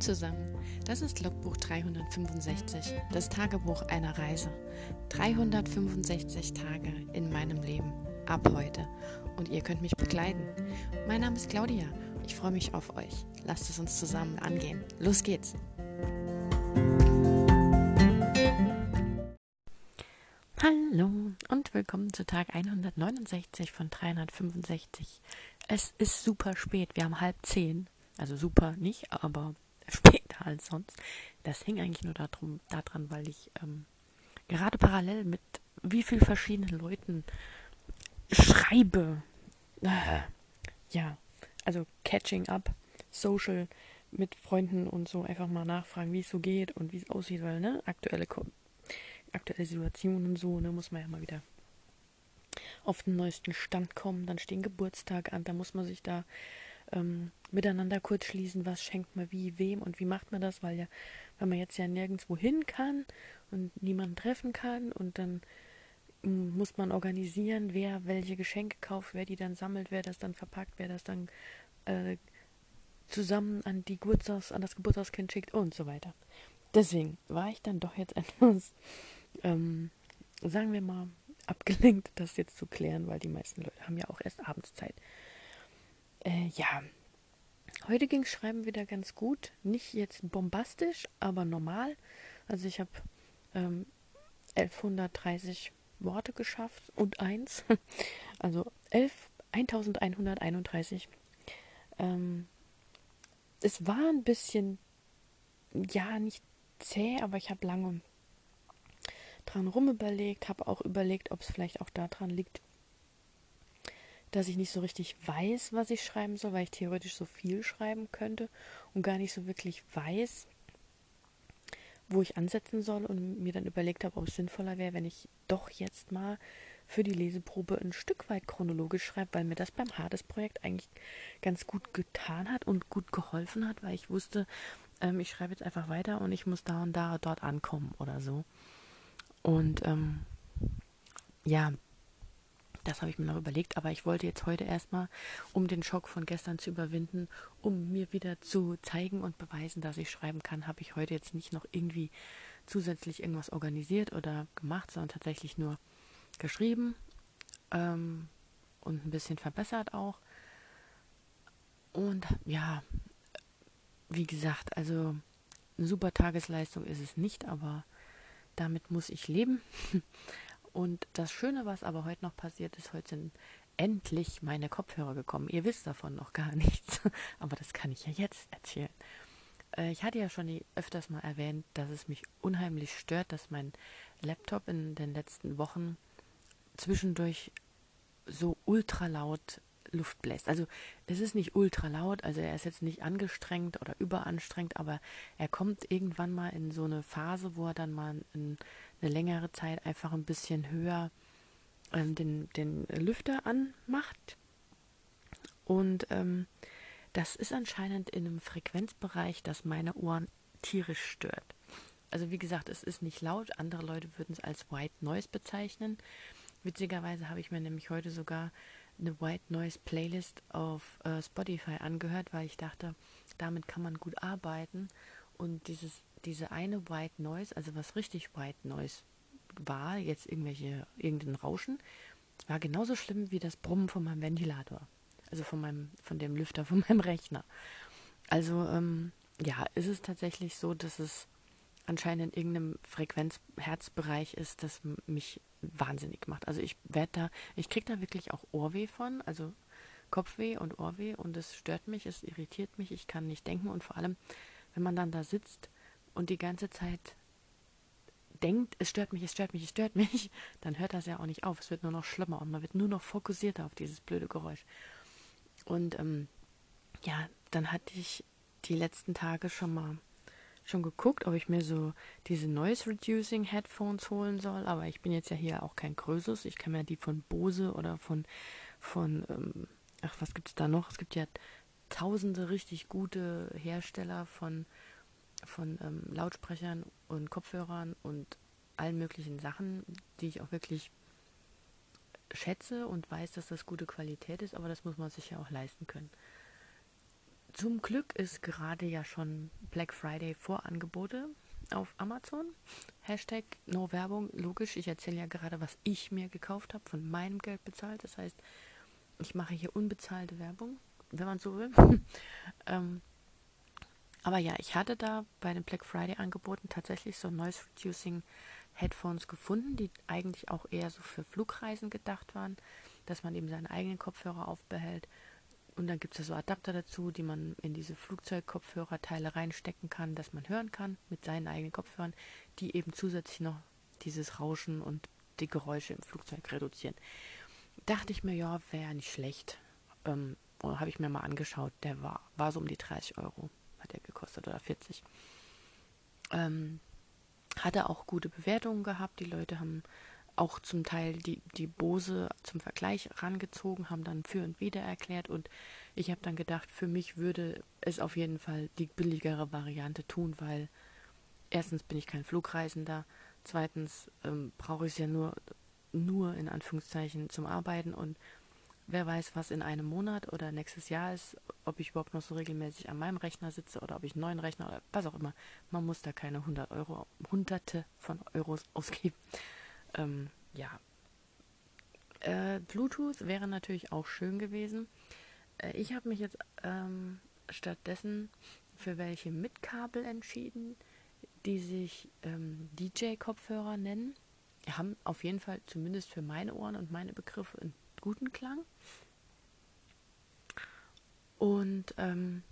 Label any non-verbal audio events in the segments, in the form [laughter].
Zusammen, das ist Logbuch 365, das Tagebuch einer Reise. 365 Tage in meinem Leben, ab heute. Und ihr könnt mich begleiten. Mein Name ist Claudia, ich freue mich auf euch. Lasst es uns zusammen angehen. Los geht's! Hallo und willkommen zu Tag 169 von 365. Es ist super spät, wir haben halb zehn. Also super nicht, aber [laughs] später als sonst. Das hing eigentlich nur darum, daran, weil ich ähm, gerade parallel mit wie viel verschiedenen Leuten schreibe. Ja, also catching up, social mit Freunden und so einfach mal nachfragen, wie es so geht und wie es aussieht, weil ne aktuelle aktuelle Situation und so, ne muss man ja mal wieder auf den neuesten Stand kommen. Dann stehen Geburtstage an, da muss man sich da ähm, miteinander kurz schließen, was schenkt man wie, wem und wie macht man das, weil ja, wenn man jetzt ja nirgendwo hin kann und niemanden treffen kann und dann mm, muss man organisieren, wer welche Geschenke kauft, wer die dann sammelt, wer das dann verpackt, wer das dann äh, zusammen an die Geburtstags, an das Geburtstagskind schickt und so weiter. Deswegen war ich dann doch jetzt [laughs] etwas, ähm, sagen wir mal, abgelenkt, das jetzt zu klären, weil die meisten Leute haben ja auch erst abends Zeit. Äh, ja, heute ging Schreiben wieder ganz gut. Nicht jetzt bombastisch, aber normal. Also ich habe ähm, 1130 Worte geschafft und eins. [laughs] Also 11, 1131. Ähm, es war ein bisschen, ja, nicht zäh, aber ich habe lange dran rumüberlegt, habe auch überlegt, ob es vielleicht auch daran liegt, dass ich nicht so richtig weiß, was ich schreiben soll, weil ich theoretisch so viel schreiben könnte und gar nicht so wirklich weiß, wo ich ansetzen soll und mir dann überlegt habe, ob es sinnvoller wäre, wenn ich doch jetzt mal für die Leseprobe ein Stück weit chronologisch schreibe, weil mir das beim Hades-Projekt eigentlich ganz gut getan hat und gut geholfen hat, weil ich wusste, ähm, ich schreibe jetzt einfach weiter und ich muss da und da dort ankommen oder so. Und ähm, ja, das habe ich mir noch überlegt, aber ich wollte jetzt heute erstmal, um den Schock von gestern zu überwinden, um mir wieder zu zeigen und beweisen, dass ich schreiben kann, habe ich heute jetzt nicht noch irgendwie zusätzlich irgendwas organisiert oder gemacht, sondern tatsächlich nur geschrieben ähm, und ein bisschen verbessert auch. Und ja, wie gesagt, also eine super Tagesleistung ist es nicht, aber damit muss ich leben. [laughs] Und das Schöne, was aber heute noch passiert ist, heute sind endlich meine Kopfhörer gekommen. Ihr wisst davon noch gar [laughs] nichts, aber das kann ich ja jetzt erzählen. Äh, ich hatte ja schon öfters mal erwähnt, dass es mich unheimlich stört, dass mein Laptop in den letzten Wochen zwischendurch so ultra laut Luft bläst. Also es ist nicht ultra laut, also er ist jetzt nicht angestrengt oder überanstrengt, aber er kommt irgendwann mal in so eine Phase, wo er dann mal in, eine längere Zeit einfach ein bisschen höher ähm, den, den Lüfter anmacht. Und ähm, das ist anscheinend in einem Frequenzbereich, das meine Ohren tierisch stört. Also wie gesagt, es ist nicht laut, andere Leute würden es als White Noise bezeichnen. Witzigerweise habe ich mir nämlich heute sogar eine White Noise Playlist auf äh, Spotify angehört, weil ich dachte, damit kann man gut arbeiten. Und dieses, diese eine White Noise, also was richtig White Noise war, jetzt irgendwelche, irgendein Rauschen, war genauso schlimm wie das Brummen von meinem Ventilator. Also von meinem, von dem Lüfter, von meinem Rechner. Also, ähm, ja, ist es tatsächlich so, dass es anscheinend in irgendeinem Frequenzherzbereich ist, das mich wahnsinnig macht. Also ich werde da, ich kriege da wirklich auch Ohrweh von, also Kopfweh und Ohrweh und es stört mich, es irritiert mich, ich kann nicht denken und vor allem, wenn man dann da sitzt und die ganze Zeit denkt, es stört mich, es stört mich, es stört mich, [laughs] dann hört das ja auch nicht auf. Es wird nur noch schlimmer und man wird nur noch fokussierter auf dieses blöde Geräusch. Und ähm, ja, dann hatte ich die letzten Tage schon mal schon geguckt, ob ich mir so diese Noise Reducing Headphones holen soll, aber ich bin jetzt ja hier auch kein Größeres. Ich kann mir die von Bose oder von, von ähm, ach, was gibt es da noch? Es gibt ja tausende richtig gute Hersteller von, von ähm, Lautsprechern und Kopfhörern und allen möglichen Sachen, die ich auch wirklich schätze und weiß, dass das gute Qualität ist, aber das muss man sich ja auch leisten können. Zum Glück ist gerade ja schon Black Friday Vorangebote auf Amazon. Hashtag No Werbung. Logisch, ich erzähle ja gerade, was ich mir gekauft habe, von meinem Geld bezahlt. Das heißt, ich mache hier unbezahlte Werbung, wenn man so will. [laughs] ähm, aber ja, ich hatte da bei den Black Friday Angeboten tatsächlich so Noise Reducing Headphones gefunden, die eigentlich auch eher so für Flugreisen gedacht waren, dass man eben seine eigenen Kopfhörer aufbehält. Und dann gibt es ja so Adapter dazu, die man in diese Flugzeugkopfhörerteile reinstecken kann, dass man hören kann mit seinen eigenen Kopfhörern, die eben zusätzlich noch dieses Rauschen und die Geräusche im Flugzeug reduzieren. Dachte ich mir, ja, wäre nicht schlecht. Ähm, habe ich mir mal angeschaut, der war, war so um die 30 Euro, hat er gekostet oder 40. Ähm, hatte auch gute Bewertungen gehabt. Die Leute haben auch zum Teil die, die Bose zum Vergleich rangezogen, haben dann für und wieder erklärt und ich habe dann gedacht, für mich würde es auf jeden Fall die billigere Variante tun, weil erstens bin ich kein Flugreisender, zweitens ähm, brauche ich es ja nur, nur in Anführungszeichen zum Arbeiten und wer weiß, was in einem Monat oder nächstes Jahr ist, ob ich überhaupt noch so regelmäßig an meinem Rechner sitze oder ob ich einen neuen Rechner oder was auch immer. Man muss da keine 100 Euro, hunderte von Euros ausgeben. Ähm, ja. Äh, Bluetooth wäre natürlich auch schön gewesen. Äh, ich habe mich jetzt ähm, stattdessen für welche mit Kabel entschieden, die sich ähm, DJ-Kopfhörer nennen. Die haben auf jeden Fall zumindest für meine Ohren und meine Begriffe einen guten Klang. Und ähm,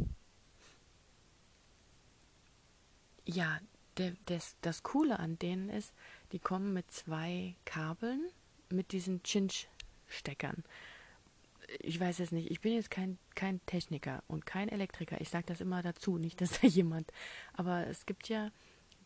ja, der, des, das Coole an denen ist, die kommen mit zwei Kabeln, mit diesen Chinch-Steckern. Ich weiß es nicht, ich bin jetzt kein, kein Techniker und kein Elektriker. Ich sage das immer dazu, nicht, [laughs] dass da jemand. Aber es gibt ja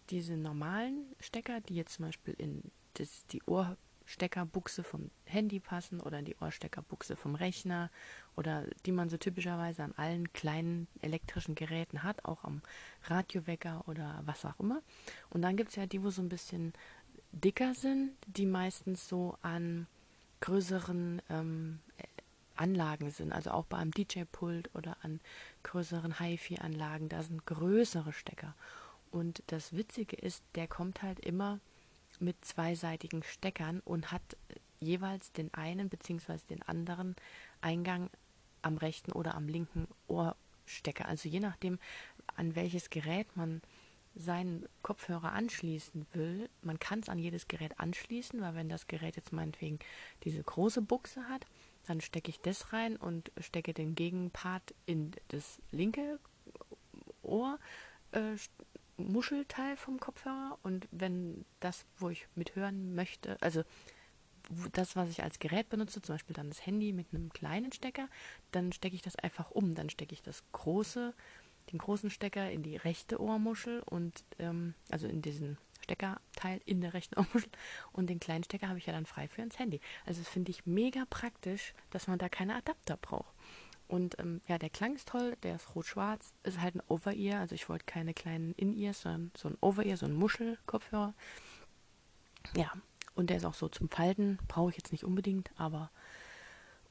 diese normalen Stecker, die jetzt zum Beispiel in das, die Ohr, Steckerbuchse vom Handy passen oder in die Ohrsteckerbuchse vom Rechner oder die man so typischerweise an allen kleinen elektrischen Geräten hat, auch am Radiowecker oder was auch immer. Und dann gibt es ja die, wo so ein bisschen dicker sind, die meistens so an größeren ähm, Anlagen sind, also auch bei einem DJ-Pult oder an größeren HiFi-Anlagen, da sind größere Stecker. Und das Witzige ist, der kommt halt immer mit zweiseitigen Steckern und hat jeweils den einen bzw. den anderen Eingang am rechten oder am linken Ohrstecker. Also je nachdem, an welches Gerät man seinen Kopfhörer anschließen will, man kann es an jedes Gerät anschließen, weil wenn das Gerät jetzt meinetwegen diese große Buchse hat, dann stecke ich das rein und stecke den Gegenpart in das linke Ohr, äh, Muschelteil vom Kopfhörer und wenn das, wo ich mithören möchte, also das, was ich als Gerät benutze, zum Beispiel dann das Handy mit einem kleinen Stecker, dann stecke ich das einfach um. Dann stecke ich das große, den großen Stecker in die rechte Ohrmuschel und ähm, also in diesen Steckerteil in der rechten [laughs] Ohrmuschel und den kleinen Stecker habe ich ja dann frei für ins Handy. Also das finde ich mega praktisch, dass man da keine Adapter braucht. Und ähm, ja, der Klang ist toll, der ist rot-schwarz, ist halt ein Over-Ear, also ich wollte keine kleinen In-Ears, sondern so ein Over-Ear, so ein Muschelkopfhörer. Ja, und der ist auch so zum Falten, brauche ich jetzt nicht unbedingt, aber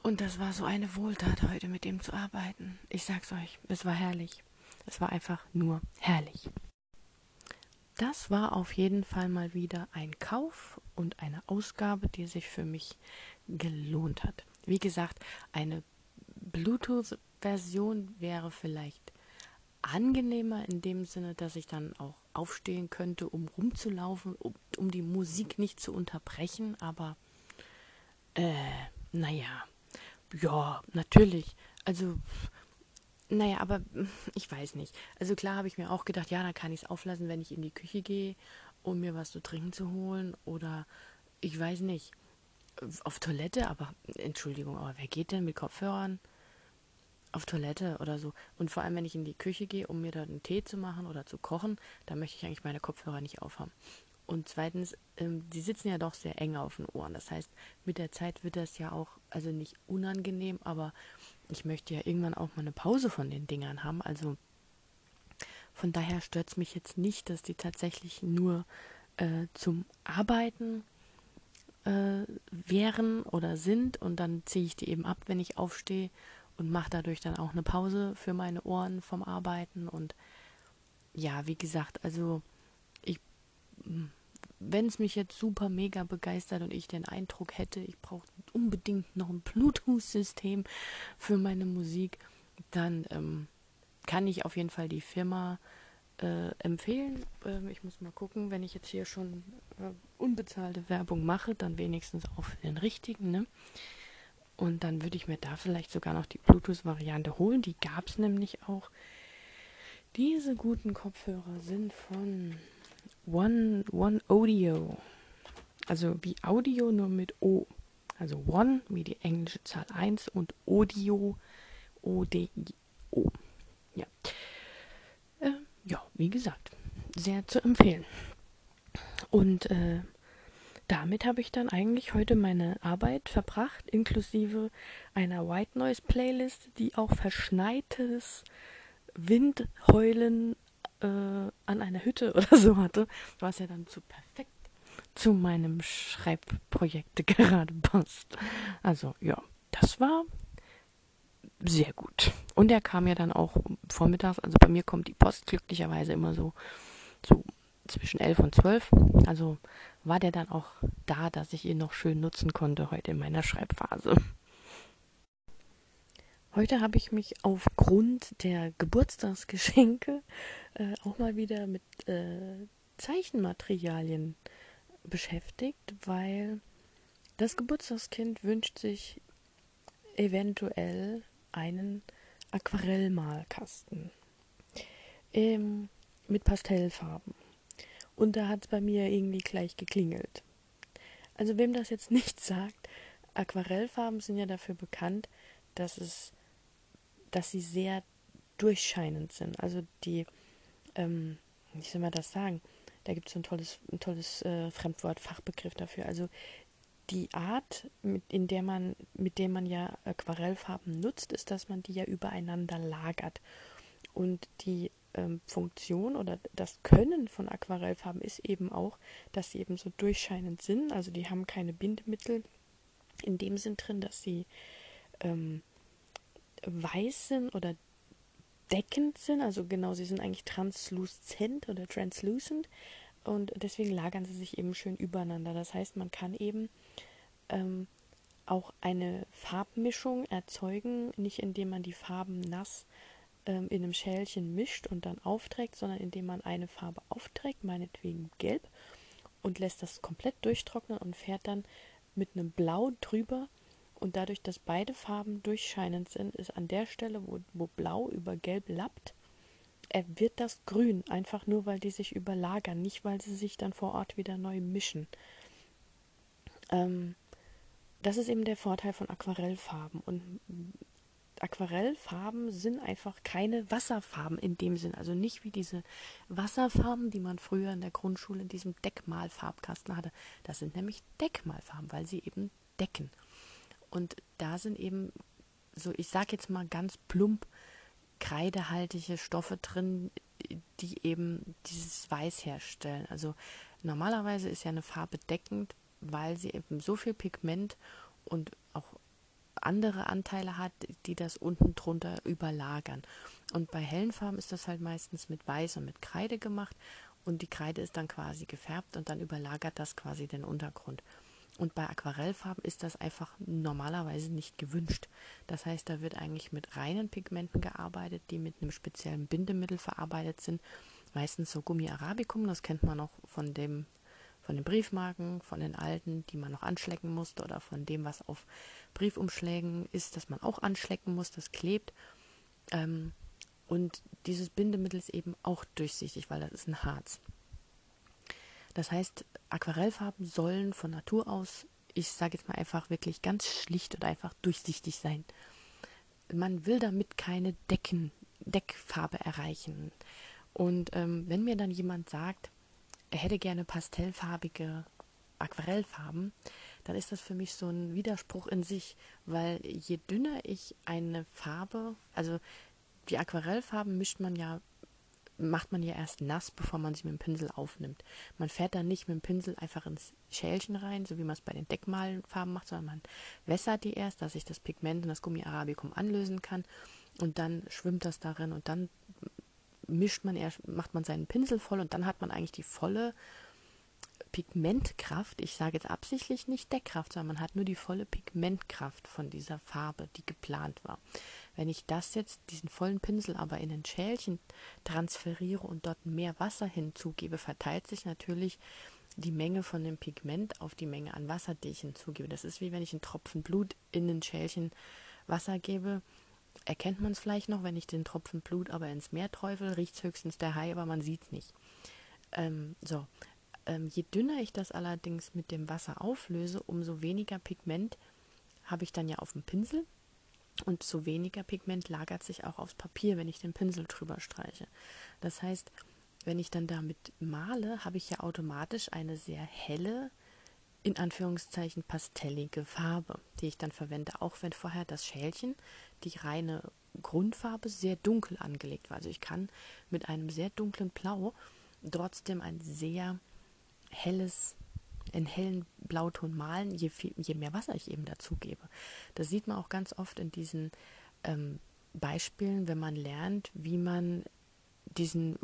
und das war so eine Wohltat heute mit dem zu arbeiten. Ich sag's euch, es war herrlich. Es war einfach nur herrlich. Das war auf jeden Fall mal wieder ein Kauf und eine Ausgabe, die sich für mich gelohnt hat. Wie gesagt, eine Bluetooth-Version wäre vielleicht angenehmer in dem Sinne, dass ich dann auch aufstehen könnte, um rumzulaufen, um, um die Musik nicht zu unterbrechen, aber äh, naja, ja, natürlich. Also, naja, aber [laughs] ich weiß nicht. Also klar habe ich mir auch gedacht, ja, dann kann ich es auflassen, wenn ich in die Küche gehe, um mir was zu trinken zu holen oder ich weiß nicht auf Toilette, aber Entschuldigung, aber wer geht denn mit Kopfhörern auf Toilette oder so? Und vor allem, wenn ich in die Küche gehe, um mir da einen Tee zu machen oder zu kochen, da möchte ich eigentlich meine Kopfhörer nicht aufhaben. Und zweitens, ähm, die sitzen ja doch sehr eng auf den Ohren. Das heißt, mit der Zeit wird das ja auch, also nicht unangenehm, aber ich möchte ja irgendwann auch mal eine Pause von den Dingern haben. Also von daher stört es mich jetzt nicht, dass die tatsächlich nur äh, zum Arbeiten äh, wären oder sind und dann ziehe ich die eben ab, wenn ich aufstehe und mache dadurch dann auch eine Pause für meine Ohren vom Arbeiten. Und ja, wie gesagt, also wenn es mich jetzt super mega begeistert und ich den Eindruck hätte, ich brauche unbedingt noch ein Bluetooth-System für meine Musik, dann ähm, kann ich auf jeden Fall die Firma äh, empfehlen. Ähm, ich muss mal gucken, wenn ich jetzt hier schon äh, unbezahlte Werbung mache, dann wenigstens auch für den richtigen. Ne? Und dann würde ich mir da vielleicht sogar noch die Bluetooth-Variante holen. Die gab es nämlich auch. Diese guten Kopfhörer sind von One, One Audio. Also wie Audio nur mit O. Also One wie die englische Zahl 1 und Audio O-D-I-O. Ja. Äh, ja, wie gesagt, sehr zu empfehlen. Und äh, damit habe ich dann eigentlich heute meine Arbeit verbracht, inklusive einer White Noise Playlist, die auch verschneites Windheulen äh, an einer Hütte [laughs] oder so hatte, was ja dann zu perfekt zu meinem Schreibprojekt gerade passt. Also ja, das war sehr gut. Und er kam ja dann auch vormittags, also bei mir kommt die Post glücklicherweise immer so, so zwischen 11 und 12. Also war der dann auch da, dass ich ihn noch schön nutzen konnte heute in meiner Schreibphase. Heute habe ich mich aufgrund der Geburtstagsgeschenke äh, auch mal wieder mit äh, Zeichenmaterialien beschäftigt, weil das Geburtstagskind wünscht sich eventuell einen Aquarellmalkasten ähm, mit Pastellfarben. Und da hat es bei mir irgendwie gleich geklingelt. Also wem das jetzt nicht [laughs] sagt, Aquarellfarben sind ja dafür bekannt, dass es, dass sie sehr durchscheinend sind. Also die, ähm, wie soll man das sagen? Da gibt es so ein tolles, ein tolles äh, Fremdwort, Fachbegriff dafür. Also die Art, mit, in der man, mit der man ja Aquarellfarben nutzt, ist, dass man die ja übereinander lagert. Und die ähm, Funktion oder das Können von Aquarellfarben ist eben auch, dass sie eben so durchscheinend sind. Also die haben keine Bindemittel in dem Sinn drin, dass sie ähm, weiß sind oder deckend sind. Also genau, sie sind eigentlich transluzent oder translucent und deswegen lagern sie sich eben schön übereinander. Das heißt, man kann eben ähm, auch eine Farbmischung erzeugen, nicht indem man die Farben nass ähm, in einem Schälchen mischt und dann aufträgt, sondern indem man eine Farbe aufträgt, meinetwegen gelb, und lässt das komplett durchtrocknen und fährt dann mit einem Blau drüber. Und dadurch, dass beide Farben durchscheinend sind, ist an der Stelle, wo, wo Blau über Gelb lappt, wird das grün, einfach nur weil die sich überlagern, nicht weil sie sich dann vor Ort wieder neu mischen. Ähm, das ist eben der Vorteil von Aquarellfarben. Und Aquarellfarben sind einfach keine Wasserfarben in dem Sinn. Also nicht wie diese Wasserfarben, die man früher in der Grundschule in diesem Deckmalfarbkasten hatte. Das sind nämlich Deckmalfarben, weil sie eben decken. Und da sind eben so, ich sage jetzt mal ganz plump, kreidehaltige Stoffe drin, die eben dieses Weiß herstellen. Also normalerweise ist ja eine Farbe deckend, weil sie eben so viel Pigment und auch andere Anteile hat, die das unten drunter überlagern. Und bei hellen Farben ist das halt meistens mit Weiß und mit Kreide gemacht und die Kreide ist dann quasi gefärbt und dann überlagert das quasi den Untergrund. Und bei Aquarellfarben ist das einfach normalerweise nicht gewünscht. Das heißt, da wird eigentlich mit reinen Pigmenten gearbeitet, die mit einem speziellen Bindemittel verarbeitet sind. Meistens so Gummi Arabicum, das kennt man auch von dem von den Briefmarken, von den alten, die man noch anschlecken musste oder von dem, was auf Briefumschlägen ist, dass man auch anschlecken muss, das klebt. Ähm, und dieses Bindemittel ist eben auch durchsichtig, weil das ist ein Harz. Das heißt, Aquarellfarben sollen von Natur aus, ich sage jetzt mal einfach wirklich ganz schlicht und einfach durchsichtig sein. Man will damit keine Decken, Deckfarbe erreichen. Und ähm, wenn mir dann jemand sagt, er hätte gerne pastellfarbige Aquarellfarben, dann ist das für mich so ein Widerspruch in sich, weil je dünner ich eine Farbe, also die Aquarellfarben mischt man ja macht man ja erst nass, bevor man sie mit dem Pinsel aufnimmt. Man fährt dann nicht mit dem Pinsel einfach ins Schälchen rein, so wie man es bei den Deckmalfarben macht, sondern man wässert die erst, dass sich das Pigment und das Gummi Arabicum anlösen kann und dann schwimmt das darin und dann mischt man erst, macht man seinen Pinsel voll und dann hat man eigentlich die volle Pigmentkraft. Ich sage jetzt absichtlich nicht Deckkraft, sondern man hat nur die volle Pigmentkraft von dieser Farbe, die geplant war. Wenn ich das jetzt, diesen vollen Pinsel aber in ein Schälchen transferiere und dort mehr Wasser hinzugebe, verteilt sich natürlich die Menge von dem Pigment auf die Menge an Wasser, die ich hinzugebe. Das ist wie wenn ich einen Tropfen Blut in ein Schälchen Wasser gebe. Erkennt man es vielleicht noch, wenn ich den Tropfen Blut aber ins Meer träufel, riecht es höchstens der Hai, aber man sieht es nicht. Ähm, so, ähm, je dünner ich das allerdings mit dem Wasser auflöse, umso weniger Pigment habe ich dann ja auf dem Pinsel und so weniger Pigment lagert sich auch aufs Papier, wenn ich den Pinsel drüber streiche. Das heißt, wenn ich dann damit male, habe ich ja automatisch eine sehr helle, in Anführungszeichen pastellige Farbe, die ich dann verwende, auch wenn vorher das Schälchen, die reine Grundfarbe, sehr dunkel angelegt war. Also ich kann mit einem sehr dunklen Blau trotzdem ein sehr helles in hellen Blauton malen, je, viel, je mehr Wasser ich eben dazu gebe. Das sieht man auch ganz oft in diesen ähm, Beispielen, wenn man lernt, wie man diesen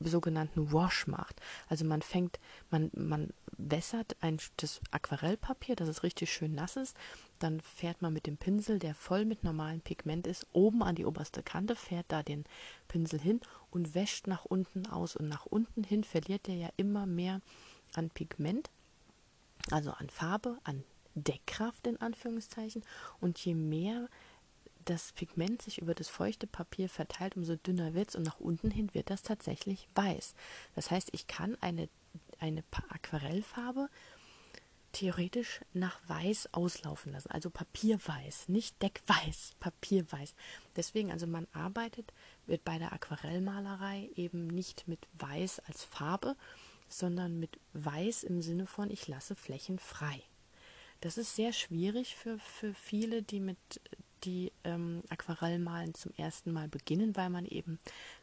sogenannten Wash macht. Also man fängt, man, man wässert ein, das Aquarellpapier, dass es richtig schön nass ist. Dann fährt man mit dem Pinsel, der voll mit normalem Pigment ist, oben an die oberste Kante, fährt da den Pinsel hin und wäscht nach unten aus. Und nach unten hin verliert er ja immer mehr an Pigment also an Farbe, an Deckkraft in Anführungszeichen. Und je mehr das Pigment sich über das feuchte Papier verteilt, umso dünner wird es und nach unten hin wird das tatsächlich weiß. Das heißt, ich kann eine, eine Aquarellfarbe theoretisch nach weiß auslaufen lassen, also Papierweiß, nicht Deckweiß, Papierweiß. Deswegen, also man arbeitet wird bei der Aquarellmalerei eben nicht mit Weiß als Farbe, sondern mit weiß im Sinne von ich lasse Flächen frei. Das ist sehr schwierig für, für viele, die mit die ähm, Aquarellmalen zum ersten Mal beginnen, weil man eben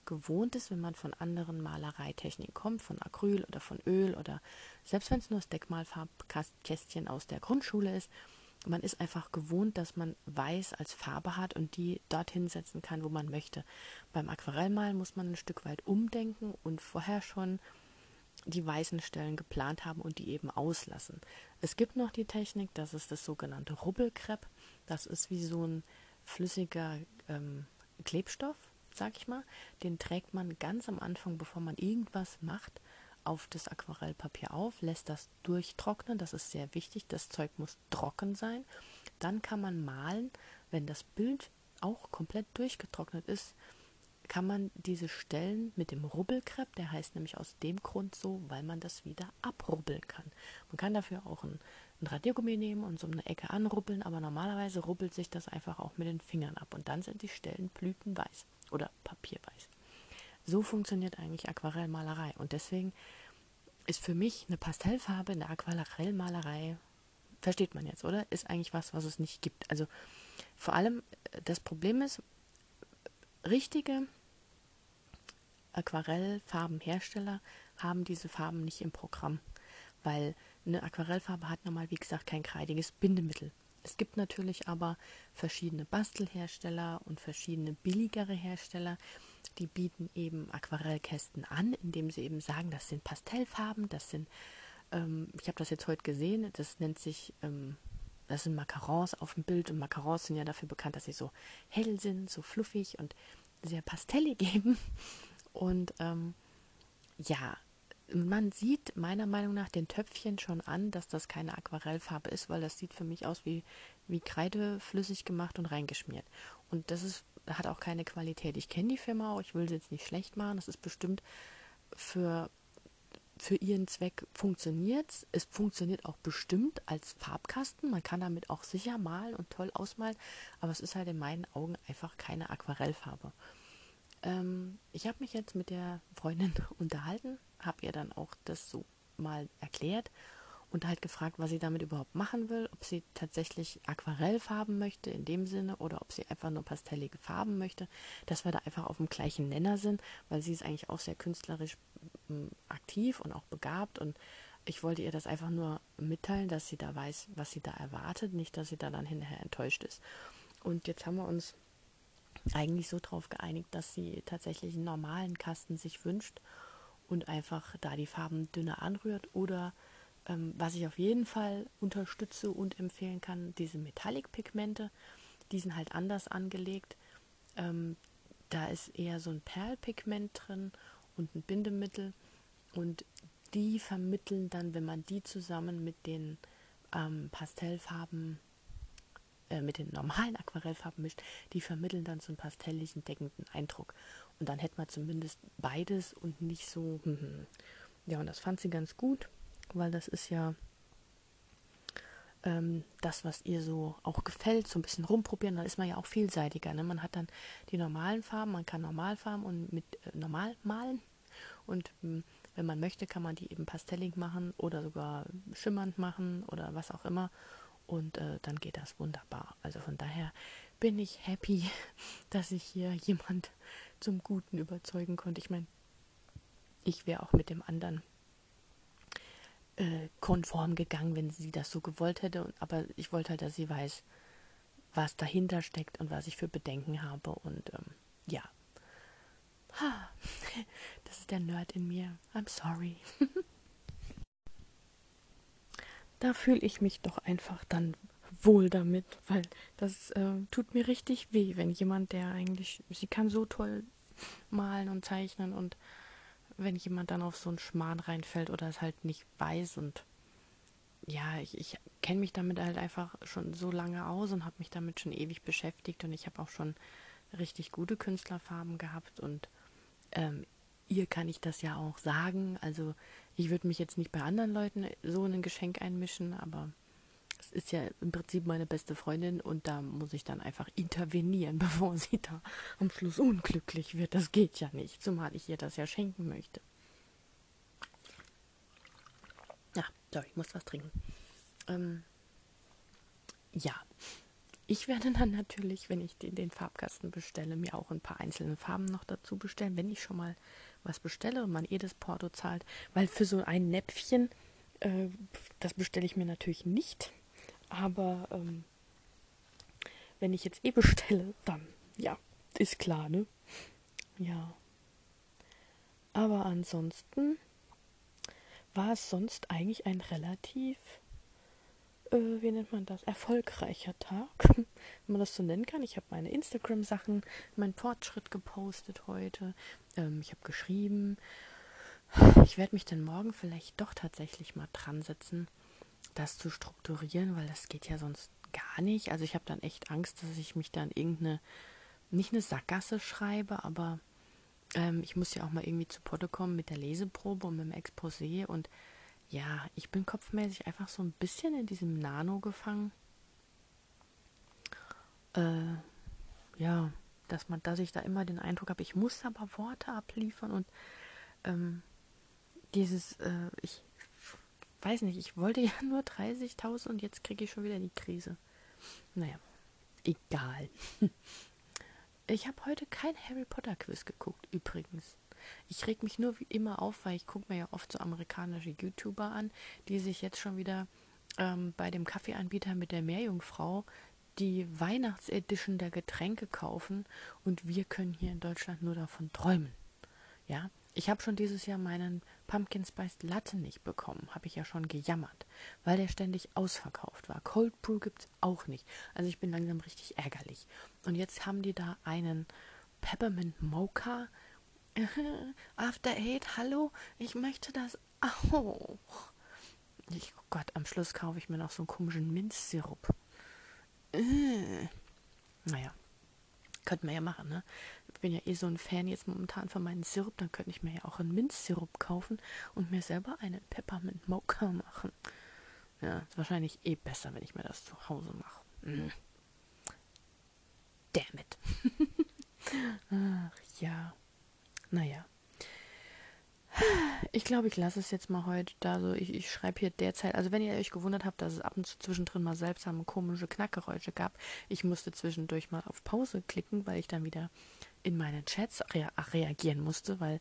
gewohnt ist, wenn man von anderen Malereitechniken kommt, von Acryl oder von Öl oder selbst wenn es nur das Deckmalfarbkästchen aus der Grundschule ist, man ist einfach gewohnt, dass man Weiß als Farbe hat und die dorthin setzen kann, wo man möchte. Beim Aquarellmalen muss man ein Stück weit umdenken und vorher schon die weißen Stellen geplant haben und die eben auslassen. Es gibt noch die Technik, das ist das sogenannte Rubbelkrepp. Das ist wie so ein flüssiger ähm, Klebstoff, sag ich mal. Den trägt man ganz am Anfang, bevor man irgendwas macht, auf das Aquarellpapier auf, lässt das durchtrocknen. Das ist sehr wichtig. Das Zeug muss trocken sein. Dann kann man malen, wenn das Bild auch komplett durchgetrocknet ist, kann man diese Stellen mit dem Rubbelkrepp, der heißt nämlich aus dem Grund so, weil man das wieder abrubbeln kann. Man kann dafür auch ein, ein Radiergummi nehmen und so eine Ecke anrubbeln, aber normalerweise rubbelt sich das einfach auch mit den Fingern ab und dann sind die Stellen blütenweiß oder papierweiß. So funktioniert eigentlich Aquarellmalerei und deswegen ist für mich eine Pastellfarbe in der Aquarellmalerei, versteht man jetzt, oder? Ist eigentlich was, was es nicht gibt. Also vor allem äh, das Problem ist, richtige Aquarellfarbenhersteller haben diese Farben nicht im Programm, weil eine Aquarellfarbe hat normal, wie gesagt, kein kreidiges Bindemittel. Es gibt natürlich aber verschiedene Bastelhersteller und verschiedene billigere Hersteller, die bieten eben Aquarellkästen an, indem sie eben sagen, das sind Pastellfarben, das sind, ähm, ich habe das jetzt heute gesehen, das nennt sich, ähm, das sind Macarons auf dem Bild und Macarons sind ja dafür bekannt, dass sie so hell sind, so fluffig und sehr pastellig [laughs] geben. Und ähm, ja, man sieht meiner Meinung nach den Töpfchen schon an, dass das keine Aquarellfarbe ist, weil das sieht für mich aus wie, wie Kreide flüssig gemacht und reingeschmiert. Und das ist, hat auch keine Qualität. Ich kenne die Firma auch, ich will sie jetzt nicht schlecht machen. Das ist bestimmt für, für ihren Zweck funktioniert. Es funktioniert auch bestimmt als Farbkasten. Man kann damit auch sicher malen und toll ausmalen, aber es ist halt in meinen Augen einfach keine Aquarellfarbe. Ähm, ich habe mich jetzt mit der Freundin [laughs] unterhalten, habe ihr dann auch das so mal erklärt und halt gefragt, was sie damit überhaupt machen will, ob sie tatsächlich Aquarellfarben möchte in dem Sinne oder ob sie einfach nur pastellige Farben möchte, dass wir da einfach auf dem gleichen Nenner sind, weil sie ist eigentlich auch sehr künstlerisch m, aktiv und auch begabt und ich wollte ihr das einfach nur mitteilen, dass sie da weiß, was sie da erwartet, nicht, dass sie da dann hinterher enttäuscht ist. Und jetzt haben wir uns eigentlich so darauf geeinigt, dass sie tatsächlich einen normalen Kasten sich wünscht und einfach da die Farben dünner anrührt oder ähm, was ich auf jeden Fall unterstütze und empfehlen kann, diese Metallic-Pigmente, die sind halt anders angelegt. Ähm, da ist eher so ein Perlpigment drin und ein Bindemittel und die vermitteln dann, wenn man die zusammen mit den ähm, Pastellfarben äh, mit den normalen Aquarellfarben mischt, die vermitteln dann so einen pastelligen, deckenden Eindruck. Und dann hätte man zumindest beides und nicht so. Hm, hm. Ja, und das fand sie ganz gut, weil das ist ja ähm, das, was ihr so auch gefällt, so ein bisschen rumprobieren. Da ist man ja auch vielseitiger. Ne? Man hat dann die normalen Farben, man kann Normalfarben und mit äh, normal malen. Und hm, wenn man möchte, kann man die eben pastellig machen oder sogar schimmernd machen oder was auch immer. Und äh, dann geht das wunderbar. Also von daher bin ich happy, [laughs] dass ich hier jemand zum Guten überzeugen konnte. Ich meine, ich wäre auch mit dem anderen äh, konform gegangen, wenn sie das so gewollt hätte. Aber ich wollte halt, dass sie weiß, was dahinter steckt und was ich für Bedenken habe. Und ähm, ja. Ha, [laughs] das ist der Nerd in mir. I'm sorry. [laughs] da fühle ich mich doch einfach dann wohl damit, weil das äh, tut mir richtig weh, wenn jemand, der eigentlich, sie kann so toll malen und zeichnen und wenn jemand dann auf so einen Schmarrn reinfällt oder es halt nicht weiß und ja, ich, ich kenne mich damit halt einfach schon so lange aus und habe mich damit schon ewig beschäftigt und ich habe auch schon richtig gute Künstlerfarben gehabt und ähm, ihr kann ich das ja auch sagen. Also ich würde mich jetzt nicht bei anderen Leuten so in ein Geschenk einmischen, aber es ist ja im Prinzip meine beste Freundin und da muss ich dann einfach intervenieren, [laughs] bevor sie da am Schluss unglücklich wird. Das geht ja nicht, zumal ich ihr das ja schenken möchte. Ja, so, ich muss was trinken. Ähm, ja, ich werde dann natürlich, wenn ich den, den Farbkasten bestelle, mir auch ein paar einzelne Farben noch dazu bestellen, wenn ich schon mal was bestelle und man eh das Porto zahlt, weil für so ein Näpfchen, äh, das bestelle ich mir natürlich nicht, aber ähm, wenn ich jetzt eh bestelle, dann ja, ist klar, ne? Ja. Aber ansonsten war es sonst eigentlich ein relativ, äh, wie nennt man das, erfolgreicher Tag, [laughs] wenn man das so nennen kann. Ich habe meine Instagram-Sachen, meinen Fortschritt gepostet heute. Ähm, ich habe geschrieben. Ich werde mich dann morgen vielleicht doch tatsächlich mal dran setzen, das zu strukturieren, weil das geht ja sonst gar nicht. Also ich habe dann echt Angst, dass ich mich dann irgendeine, nicht eine Sackgasse schreibe, aber ähm, ich muss ja auch mal irgendwie zu Potte kommen mit der Leseprobe und mit dem Exposé und ja, ich bin kopfmäßig einfach so ein bisschen in diesem Nano gefangen. Äh, ja, dass man, dass ich da immer den Eindruck habe, ich muss aber Worte abliefern und ähm, dieses, äh, ich weiß nicht, ich wollte ja nur 30.000 und jetzt kriege ich schon wieder die Krise. Naja, egal. [laughs] Ich habe heute kein Harry Potter Quiz geguckt, übrigens. Ich reg mich nur wie immer auf, weil ich gucke mir ja oft so amerikanische YouTuber an, die sich jetzt schon wieder ähm, bei dem Kaffeeanbieter mit der Meerjungfrau die Weihnachtsedition der Getränke kaufen und wir können hier in Deutschland nur davon träumen. Ja, ich habe schon dieses Jahr meinen Pumpkin Spiced Latte nicht bekommen, habe ich ja schon gejammert, weil der ständig ausverkauft war. Cold Brew gibt es auch nicht. Also ich bin langsam richtig ärgerlich. Und jetzt haben die da einen Peppermint Mocha. [laughs] After Eight, hallo, ich möchte das auch. Ich, oh Gott, am Schluss kaufe ich mir noch so einen komischen Minzsirup. Äh. Naja, könnte man ja machen, ne? Ich bin ja eh so ein Fan jetzt momentan von meinem Sirup, dann könnte ich mir ja auch einen Minzsirup kaufen und mir selber einen Peppermint Mocha machen. Ja, ist wahrscheinlich eh besser, wenn ich mir das zu Hause mache. Mm. Damn it. Ach ja. Naja. Ich glaube, ich lasse es jetzt mal heute da so. Ich, ich schreibe hier derzeit, also wenn ihr euch gewundert habt, dass es ab und zu zwischendrin mal seltsame, komische Knackgeräusche gab, ich musste zwischendurch mal auf Pause klicken, weil ich dann wieder in meine Chats rea reagieren musste, weil,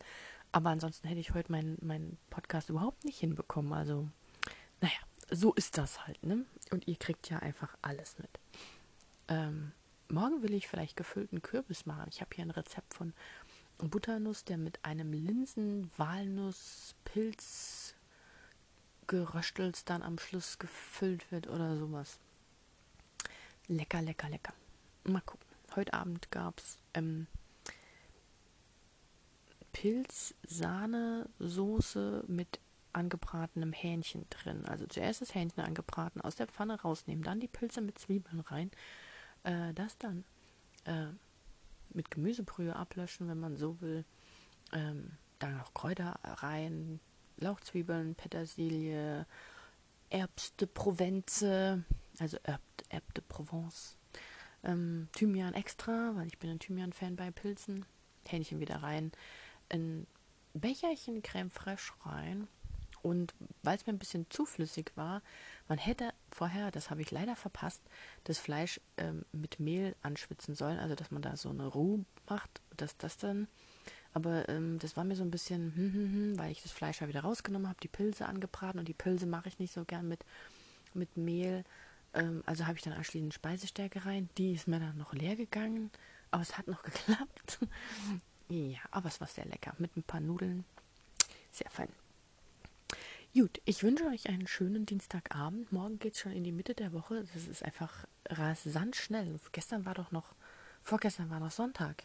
aber ansonsten hätte ich heute meinen mein Podcast überhaupt nicht hinbekommen. Also, naja, so ist das halt, ne? Und ihr kriegt ja einfach alles mit. Ähm, morgen will ich vielleicht gefüllten Kürbis machen. Ich habe hier ein Rezept von Butternuss, der mit einem Linsen-Walnuss-Pilz geröstelt dann am Schluss gefüllt wird oder sowas. Lecker, lecker, lecker. Mal gucken. Heute Abend gab es ähm, Pilz-Sahne-Soße mit angebratenem Hähnchen drin. Also zuerst das Hähnchen angebraten, aus der Pfanne rausnehmen, dann die Pilze mit Zwiebeln rein. Äh, das dann äh, mit Gemüsebrühe ablöschen, wenn man so will. Ähm, dann noch Kräuter rein, Lauchzwiebeln, Petersilie, Herbst de Provence, also Herb, Herb de Provence, ähm, Thymian extra, weil ich bin ein Thymian-Fan bei Pilzen. Hähnchen wieder rein, ein Becherchen Creme fraiche rein, und weil es mir ein bisschen zu flüssig war, man hätte vorher, das habe ich leider verpasst, das Fleisch ähm, mit Mehl anschwitzen sollen, also dass man da so eine Ruhe macht, dass das dann. Aber ähm, das war mir so ein bisschen, hm, hm, hm, weil ich das Fleisch ja wieder rausgenommen habe, die Pilze angebraten und die Pilze mache ich nicht so gern mit, mit Mehl. Ähm, also habe ich dann anschließend Speisestärke rein. Die ist mir dann noch leer gegangen, aber es hat noch [laughs] geklappt. ja, aber es war sehr lecker mit ein paar Nudeln. Sehr fein. Gut, ich wünsche euch einen schönen Dienstagabend. Morgen geht es schon in die Mitte der Woche. Das ist einfach rasant schnell. Gestern war doch noch, vorgestern war noch Sonntag.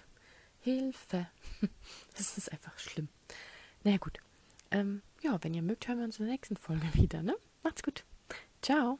Hilfe. [laughs] Das ist einfach schlimm. Naja, gut. Ähm, ja, wenn ihr mögt, hören wir uns in der nächsten Folge [laughs] wieder, ne? Macht's gut. Ciao.